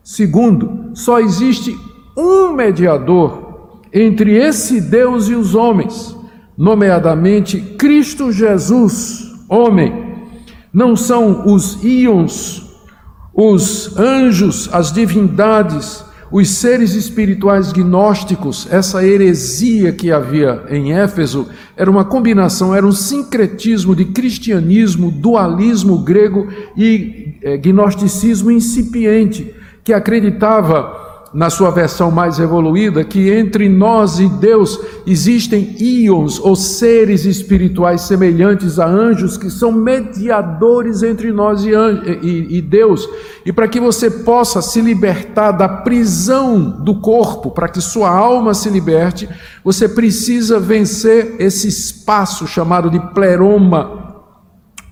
Segundo, só existe um mediador entre esse Deus e os homens nomeadamente Cristo Jesus, homem. Não são os íons, os anjos, as divindades, Os seres espirituais gnósticos, essa heresia que havia em Éfeso, era uma combinação, era um sincretismo de cristianismo, dualismo grego e é, gnosticismo incipiente, que acreditava na sua versão mais evoluída, que entre nós e Deus existem íons ou seres espirituais semelhantes a anjos que são mediadores entre nós e, e, e Deus. E para que você possa se libertar da prisão do corpo, para que sua alma se liberte, você precisa vencer esse espaço chamado de pleroma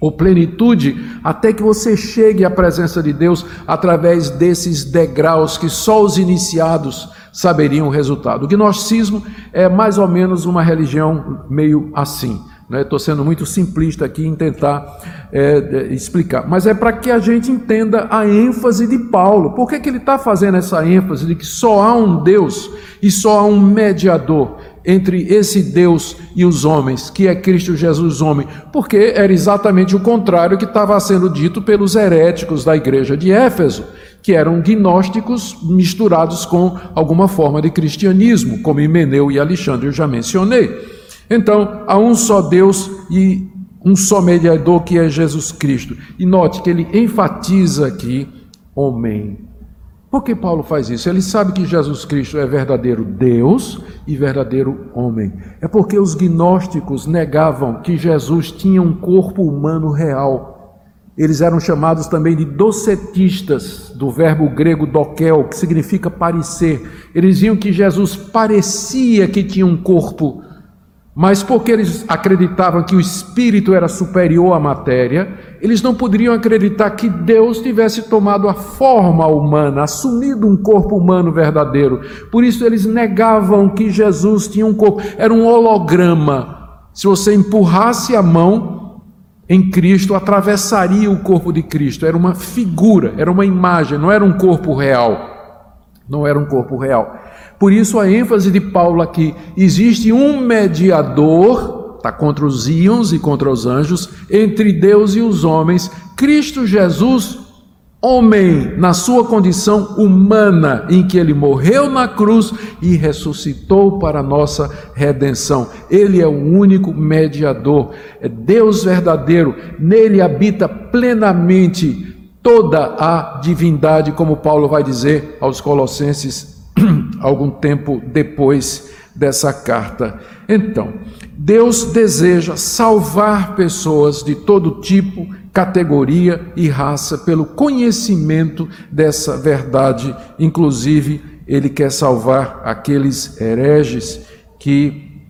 ou plenitude, até que você chegue à presença de Deus através desses degraus que só os iniciados saberiam o resultado. O gnosticismo é mais ou menos uma religião meio assim. Estou né? sendo muito simplista aqui em tentar é, explicar, mas é para que a gente entenda a ênfase de Paulo. Por que, que ele está fazendo essa ênfase de que só há um Deus e só há um mediador? Entre esse Deus e os homens, que é Cristo Jesus homem, porque era exatamente o contrário que estava sendo dito pelos heréticos da igreja de Éfeso, que eram gnósticos misturados com alguma forma de cristianismo, como Himeneu e Alexandre eu já mencionei. Então, há um só Deus e um só mediador que é Jesus Cristo. E note que ele enfatiza aqui homem. Por que Paulo faz isso? Ele sabe que Jesus Cristo é verdadeiro Deus e verdadeiro homem. É porque os gnósticos negavam que Jesus tinha um corpo humano real. Eles eram chamados também de docetistas, do verbo grego dokel, que significa parecer. Eles diziam que Jesus parecia que tinha um corpo mas porque eles acreditavam que o espírito era superior à matéria, eles não poderiam acreditar que Deus tivesse tomado a forma humana, assumido um corpo humano verdadeiro. Por isso eles negavam que Jesus tinha um corpo, era um holograma. Se você empurrasse a mão em Cristo, atravessaria o corpo de Cristo. Era uma figura, era uma imagem, não era um corpo real. Não era um corpo real. Por isso a ênfase de Paulo aqui: existe um mediador, está contra os íons e contra os anjos, entre Deus e os homens, Cristo Jesus, homem, na sua condição humana, em que ele morreu na cruz e ressuscitou para nossa redenção. Ele é o único mediador, é Deus verdadeiro, nele habita plenamente toda a divindade, como Paulo vai dizer aos Colossenses algum tempo depois dessa carta. Então, Deus deseja salvar pessoas de todo tipo, categoria e raça pelo conhecimento dessa verdade. Inclusive, Ele quer salvar aqueles hereges que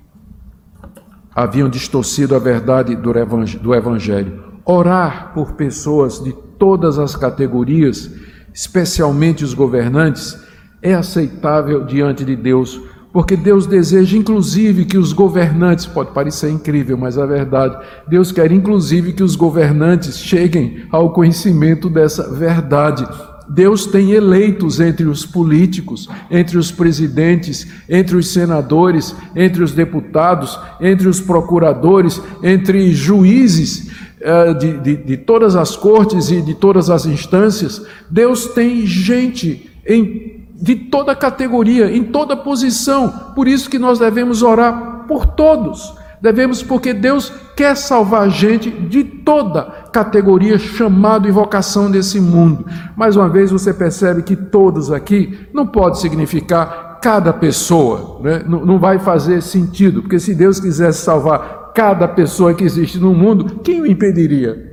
haviam distorcido a verdade do Evangelho. Orar por pessoas de todas as categorias, especialmente os governantes, é aceitável diante de Deus, porque Deus deseja inclusive que os governantes, pode parecer incrível, mas é verdade, Deus quer inclusive que os governantes cheguem ao conhecimento dessa verdade. Deus tem eleitos entre os políticos, entre os presidentes, entre os senadores, entre os deputados, entre os procuradores, entre juízes uh, de, de, de todas as cortes e de todas as instâncias. Deus tem gente em de toda categoria, em toda posição. Por isso que nós devemos orar por todos. Devemos, porque Deus quer salvar a gente de toda categoria, chamado e vocação desse mundo. Mais uma vez você percebe que todos aqui não pode significar cada pessoa, né? não, não vai fazer sentido, porque se Deus quisesse salvar cada pessoa que existe no mundo, quem o impediria?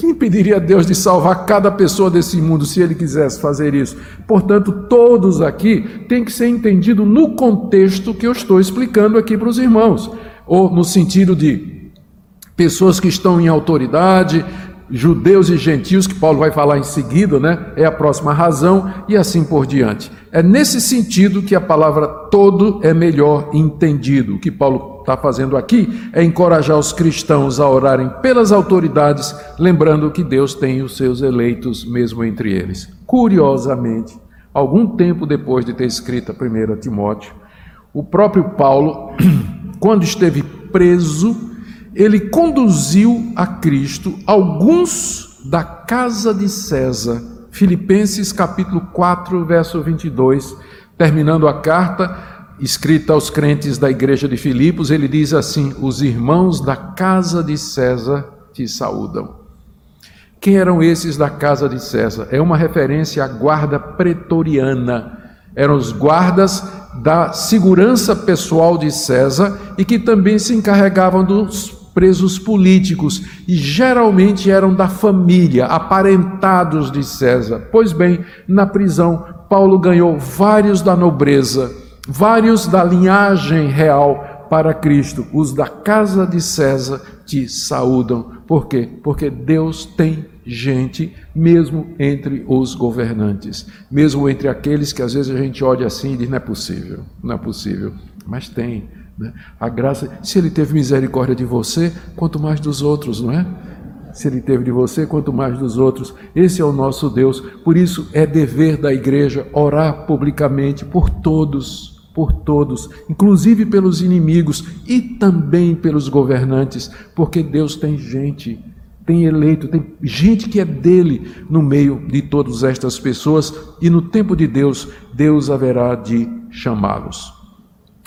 Quem impediria Deus de salvar cada pessoa desse mundo se ele quisesse fazer isso? Portanto, todos aqui têm que ser entendido no contexto que eu estou explicando aqui para os irmãos, ou no sentido de pessoas que estão em autoridade, judeus e gentios, que Paulo vai falar em seguida, né? É a próxima razão e assim por diante. É nesse sentido que a palavra todo é melhor entendido. Que Paulo está fazendo aqui é encorajar os cristãos a orarem pelas autoridades, lembrando que Deus tem os seus eleitos mesmo entre eles. Curiosamente, algum tempo depois de ter escrito a 1 Timóteo, o próprio Paulo, quando esteve preso, ele conduziu a Cristo alguns da casa de César Filipenses capítulo 4, verso 22, terminando a carta escrita aos crentes da igreja de Filipos, ele diz assim: Os irmãos da casa de César te saúdam. Quem eram esses da casa de César? É uma referência à guarda pretoriana. Eram os guardas da segurança pessoal de César e que também se encarregavam dos presos políticos e geralmente eram da família, aparentados de César. Pois bem, na prisão, Paulo ganhou vários da nobreza, vários da linhagem real para Cristo. Os da casa de César te saúdam. Por quê? Porque Deus tem gente, mesmo entre os governantes, mesmo entre aqueles que às vezes a gente olha assim e diz: não é possível, não é possível, mas tem. Né? A graça, se Ele teve misericórdia de você, quanto mais dos outros, não é? Se Ele teve de você, quanto mais dos outros. Esse é o nosso Deus. Por isso é dever da igreja orar publicamente por todos, por todos, inclusive pelos inimigos e também pelos governantes, porque Deus tem gente tem eleito, tem gente que é dele no meio de todas estas pessoas, e no tempo de Deus, Deus haverá de chamá-los.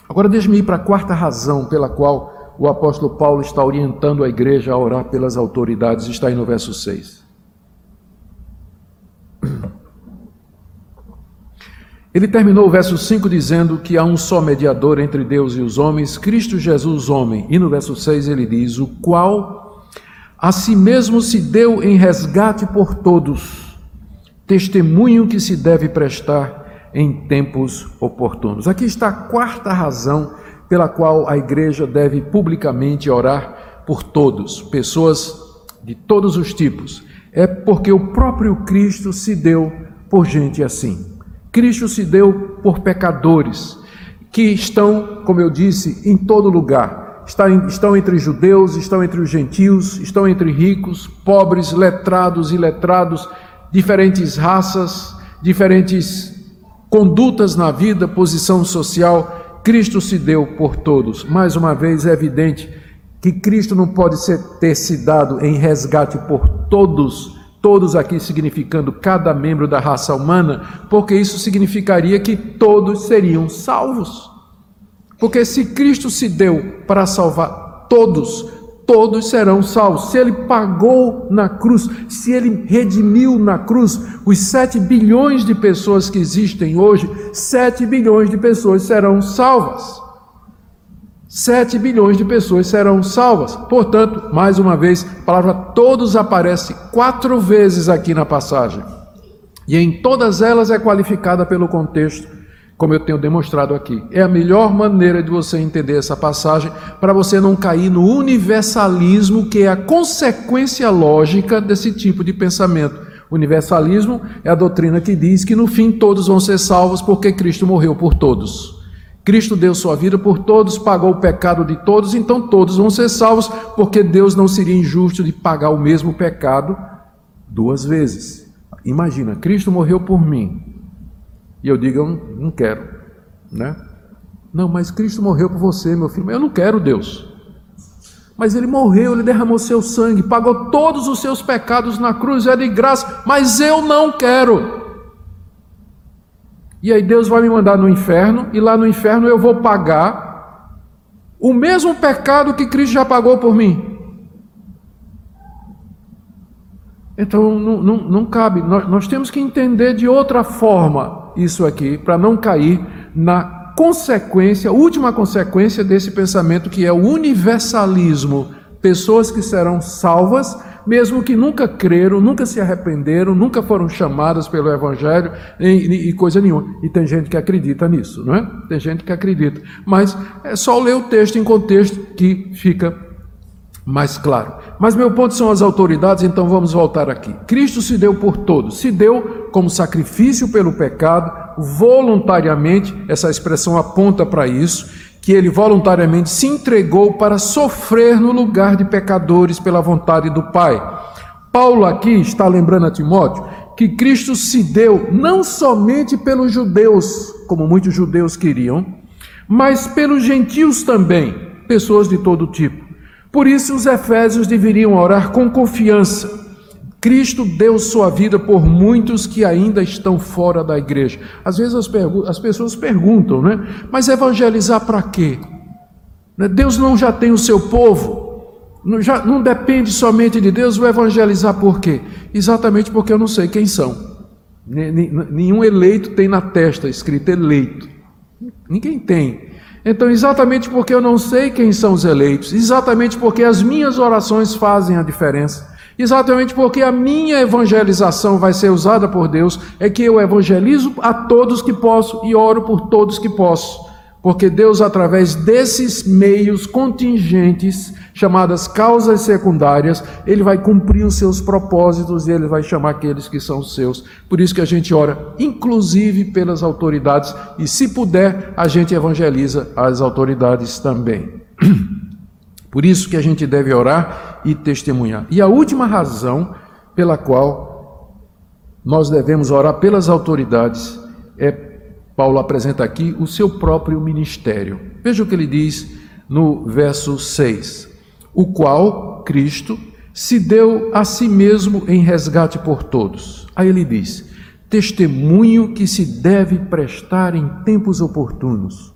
Agora, deixe-me ir para a quarta razão pela qual o apóstolo Paulo está orientando a igreja a orar pelas autoridades, está aí no verso 6. Ele terminou o verso 5 dizendo que há um só mediador entre Deus e os homens, Cristo Jesus, homem. E no verso 6 ele diz: O qual a si mesmo se deu em resgate por todos, testemunho que se deve prestar em tempos oportunos. Aqui está a quarta razão pela qual a igreja deve publicamente orar por todos, pessoas de todos os tipos. É porque o próprio Cristo se deu por gente assim. Cristo se deu por pecadores que estão, como eu disse, em todo lugar estão entre judeus, estão entre os gentios, estão entre ricos, pobres, letrados e letrados, diferentes raças, diferentes condutas na vida, posição social. Cristo se deu por todos. Mais uma vez, é evidente que Cristo não pode ser, ter se dado em resgate por todos, todos aqui significando cada membro da raça humana, porque isso significaria que todos seriam salvos. Porque se Cristo se deu para salvar todos, todos serão salvos. Se ele pagou na cruz, se ele redimiu na cruz os sete bilhões de pessoas que existem hoje, sete bilhões de pessoas serão salvas. Sete bilhões de pessoas serão salvas. Portanto, mais uma vez, a palavra todos aparece quatro vezes aqui na passagem. E em todas elas é qualificada pelo contexto como eu tenho demonstrado aqui. É a melhor maneira de você entender essa passagem para você não cair no universalismo, que é a consequência lógica desse tipo de pensamento. Universalismo é a doutrina que diz que no fim todos vão ser salvos porque Cristo morreu por todos. Cristo deu sua vida por todos, pagou o pecado de todos, então todos vão ser salvos, porque Deus não seria injusto de pagar o mesmo pecado duas vezes. Imagina, Cristo morreu por mim, e eu digo, eu não, quero, né? Não, mas Cristo morreu por você, meu filho. Eu não quero Deus. Mas ele morreu, ele derramou seu sangue, pagou todos os seus pecados na cruz, é de graça, mas eu não quero. E aí Deus vai me mandar no inferno, e lá no inferno eu vou pagar o mesmo pecado que Cristo já pagou por mim. Então não, não, não cabe, nós, nós temos que entender de outra forma isso aqui para não cair na consequência, última consequência desse pensamento que é o universalismo. Pessoas que serão salvas, mesmo que nunca creram, nunca se arrependeram, nunca foram chamadas pelo Evangelho e, e, coisa nenhuma. E tem gente que acredita nisso, não é? Tem gente que acredita. Mas é só ler o texto em contexto que fica mais claro. Mas meu ponto são as autoridades, então vamos voltar aqui. Cristo se deu por todos, se deu como sacrifício pelo pecado, voluntariamente, essa expressão aponta para isso, que ele voluntariamente se entregou para sofrer no lugar de pecadores pela vontade do Pai. Paulo aqui está lembrando a Timóteo que Cristo se deu não somente pelos judeus, como muitos judeus queriam, mas pelos gentios também, pessoas de todo tipo. Por isso, os efésios deveriam orar com confiança, Cristo deu sua vida por muitos que ainda estão fora da igreja. Às vezes as, as pessoas perguntam, né? Mas evangelizar para quê? Né? Deus não já tem o seu povo? Não, já, não depende somente de Deus, vou evangelizar por quê? Exatamente porque eu não sei quem são. Nenhum eleito tem na testa escrito eleito. Ninguém tem. Então, exatamente porque eu não sei quem são os eleitos, exatamente porque as minhas orações fazem a diferença, Exatamente porque a minha evangelização vai ser usada por Deus, é que eu evangelizo a todos que posso e oro por todos que posso. Porque Deus, através desses meios contingentes, chamadas causas secundárias, Ele vai cumprir os seus propósitos e Ele vai chamar aqueles que são seus. Por isso que a gente ora, inclusive pelas autoridades, e se puder, a gente evangeliza as autoridades também. Por isso que a gente deve orar e testemunhar. E a última razão pela qual nós devemos orar pelas autoridades é, Paulo apresenta aqui o seu próprio ministério. Veja o que ele diz no verso 6: O qual Cristo se deu a si mesmo em resgate por todos. Aí ele diz: testemunho que se deve prestar em tempos oportunos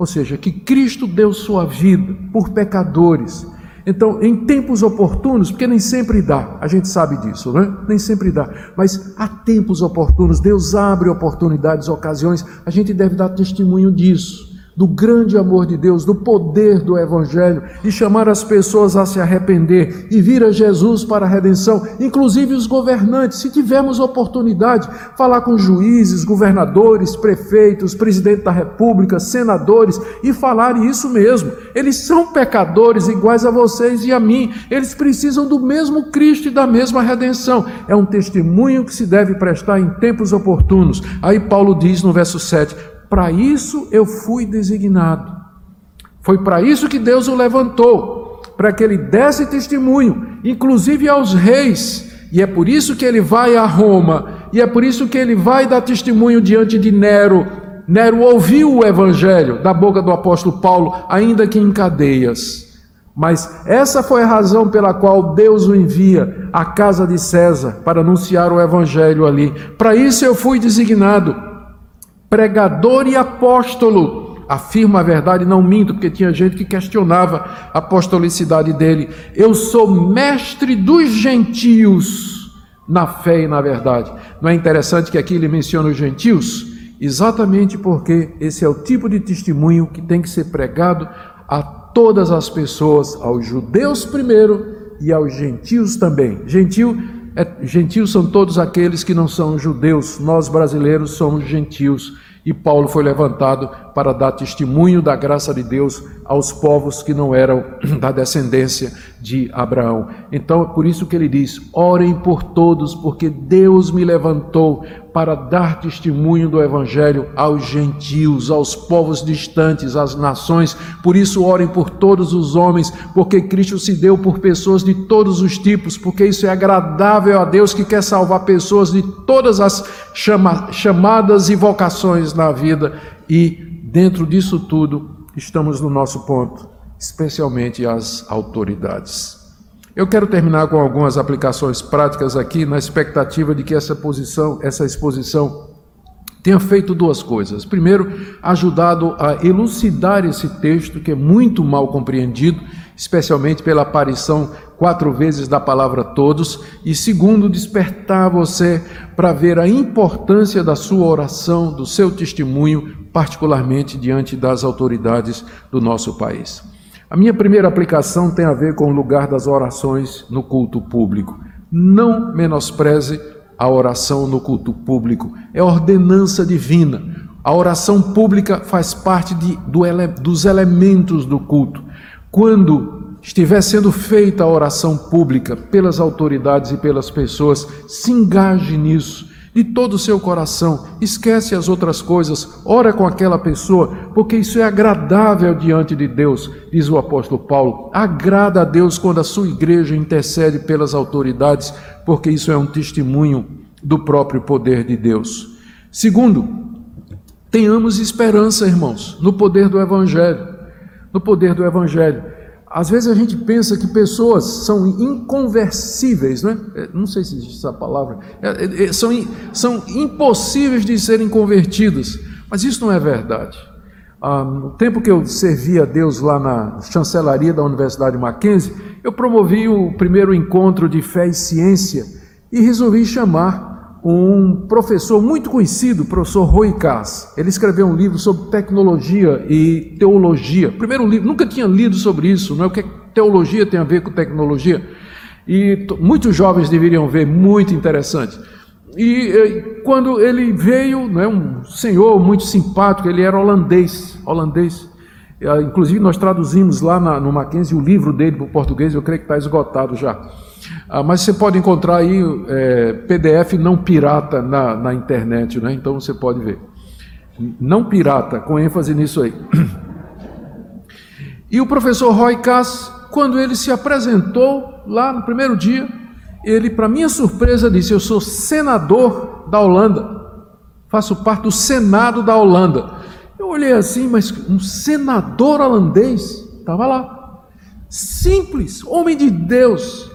ou seja, que Cristo deu sua vida por pecadores. Então, em tempos oportunos, porque nem sempre dá, a gente sabe disso, né? Nem sempre dá, mas há tempos oportunos, Deus abre oportunidades, ocasiões, a gente deve dar testemunho disso do grande amor de Deus, do poder do Evangelho, e chamar as pessoas a se arrepender e vir a Jesus para a redenção, inclusive os governantes, se tivermos oportunidade, falar com juízes, governadores, prefeitos, presidente da República, senadores, e falar isso mesmo. Eles são pecadores iguais a vocês e a mim, eles precisam do mesmo Cristo e da mesma redenção. É um testemunho que se deve prestar em tempos oportunos. Aí Paulo diz no verso 7: para isso eu fui designado. Foi para isso que Deus o levantou, para que ele desse testemunho, inclusive aos reis. E é por isso que ele vai a Roma, e é por isso que ele vai dar testemunho diante de Nero. Nero ouviu o evangelho da boca do apóstolo Paulo, ainda que em cadeias. Mas essa foi a razão pela qual Deus o envia à casa de César para anunciar o evangelho ali. Para isso eu fui designado pregador e apóstolo. Afirma a verdade, não minto, porque tinha gente que questionava a apostolicidade dele. Eu sou mestre dos gentios na fé e na verdade. Não é interessante que aqui ele menciona os gentios? Exatamente porque esse é o tipo de testemunho que tem que ser pregado a todas as pessoas, aos judeus primeiro e aos gentios também. Gentil é, gentios são todos aqueles que não são judeus, nós brasileiros somos gentios. E Paulo foi levantado para dar testemunho da graça de Deus aos povos que não eram da descendência de Abraão. Então é por isso que ele diz: orem por todos, porque Deus me levantou para dar testemunho do Evangelho aos gentios, aos povos distantes, às nações. Por isso, orem por todos os homens, porque Cristo se deu por pessoas de todos os tipos, porque isso é agradável a Deus que quer salvar pessoas de todas as chama chamadas e vocações na vida. E dentro disso tudo, estamos no nosso ponto, especialmente as autoridades. Eu quero terminar com algumas aplicações práticas aqui, na expectativa de que essa posição, essa exposição tenha feito duas coisas. Primeiro, ajudado a elucidar esse texto que é muito mal compreendido, especialmente pela aparição quatro vezes da palavra todos, e segundo, despertar você para ver a importância da sua oração, do seu testemunho particularmente diante das autoridades do nosso país. A minha primeira aplicação tem a ver com o lugar das orações no culto público. Não menospreze a oração no culto público, é ordenança divina. A oração pública faz parte de, do ele, dos elementos do culto. Quando estiver sendo feita a oração pública pelas autoridades e pelas pessoas, se engaje nisso de todo o seu coração, esquece as outras coisas, ora com aquela pessoa, porque isso é agradável diante de Deus, diz o apóstolo Paulo. Agrada a Deus quando a sua igreja intercede pelas autoridades, porque isso é um testemunho do próprio poder de Deus. Segundo, tenhamos esperança, irmãos, no poder do Evangelho. No poder do Evangelho. Às vezes a gente pensa que pessoas são inconversíveis, né? não sei se existe essa palavra, é, é, são, são impossíveis de serem convertidas, mas isso não é verdade. Ah, no tempo que eu servia a Deus lá na chancelaria da Universidade Mackenzie, eu promovi o primeiro encontro de fé e ciência e resolvi chamar um professor muito conhecido, o professor Roy Cass. Ele escreveu um livro sobre tecnologia e teologia. Primeiro livro, nunca tinha lido sobre isso, não é o que teologia tem a ver com tecnologia. E muitos jovens deveriam ver, muito interessante. E quando ele veio, né, um senhor muito simpático, ele era holandês, holandês. Ah, inclusive nós traduzimos lá na, no Mackenzie o livro dele para o português, eu creio que está esgotado já. Ah, mas você pode encontrar aí é, PDF não pirata na, na internet, né? então você pode ver. Não pirata, com ênfase nisso aí. E o professor Roy Cass, quando ele se apresentou lá no primeiro dia, ele, para minha surpresa, disse: Eu sou senador da Holanda, faço parte do Senado da Holanda. Eu olhei assim, mas um senador holandês estava lá, simples, homem de Deus,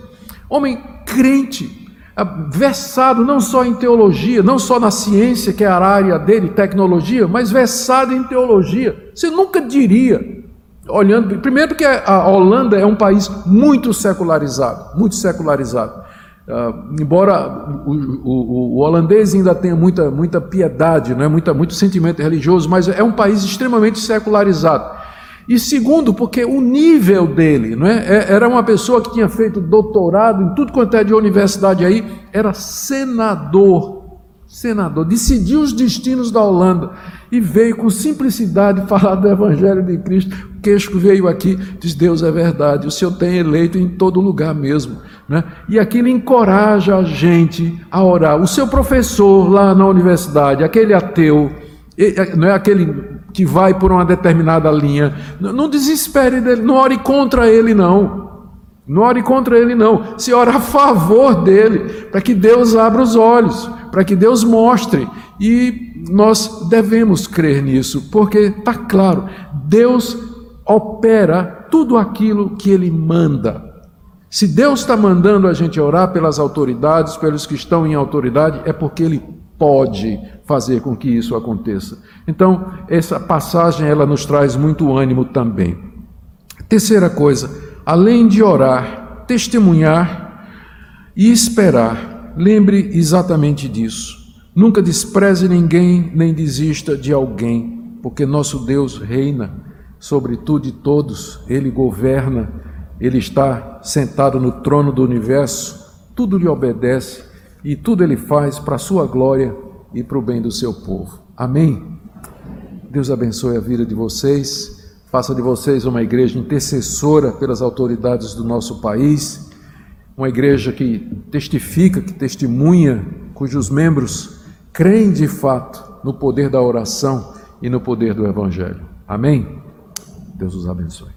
homem crente, ah, versado não só em teologia, não só na ciência, que é a área dele, tecnologia, mas versado em teologia. Você nunca diria, olhando, primeiro porque a Holanda é um país muito secularizado, muito secularizado. Uh, embora o, o, o, holandês ainda tenha muita, muita piedade, né, muita, muito sentimento religioso, mas é um país extremamente secularizado. E segundo, porque o nível dele, não é? é era uma pessoa que tinha feito doutorado em tudo quanto é de universidade aí, era senador, senador, decidiu os destinos da Holanda e veio com simplicidade falar do Evangelho de Cristo. O queixo veio aqui, diz: Deus é verdade, o Senhor tem eleito em todo lugar mesmo. Né? E aquilo encoraja a gente a orar. O seu professor lá na universidade, aquele ateu, não é aquele que vai por uma determinada linha, não desespere dele, não ore contra ele, não. Não ore contra ele, não. Se ora a favor dele, para que Deus abra os olhos, para que Deus mostre. E nós devemos crer nisso, porque está claro, Deus opera tudo aquilo que ele manda. Se Deus está mandando a gente orar pelas autoridades, pelos que estão em autoridade, é porque Ele pode fazer com que isso aconteça. Então, essa passagem ela nos traz muito ânimo também. Terceira coisa, além de orar, testemunhar e esperar, lembre exatamente disso. Nunca despreze ninguém, nem desista de alguém, porque nosso Deus reina sobre tudo e todos, Ele governa ele está sentado no trono do universo, tudo lhe obedece e tudo ele faz para a sua glória e para o bem do seu povo. Amém? Deus abençoe a vida de vocês, faça de vocês uma igreja intercessora pelas autoridades do nosso país, uma igreja que testifica, que testemunha, cujos membros creem de fato no poder da oração e no poder do Evangelho. Amém? Deus os abençoe.